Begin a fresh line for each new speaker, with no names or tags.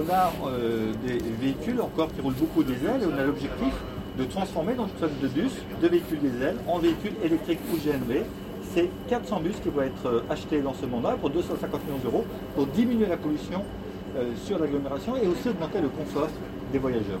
On a euh, des véhicules encore qui roulent beaucoup diesel et on a l'objectif de transformer dans une de bus de véhicules diesel en véhicules électriques ou GNV. C'est 400 bus qui vont être euh, achetés dans ce mandat pour 250 millions d'euros pour diminuer la pollution euh, sur l'agglomération et aussi augmenter le confort des voyageurs.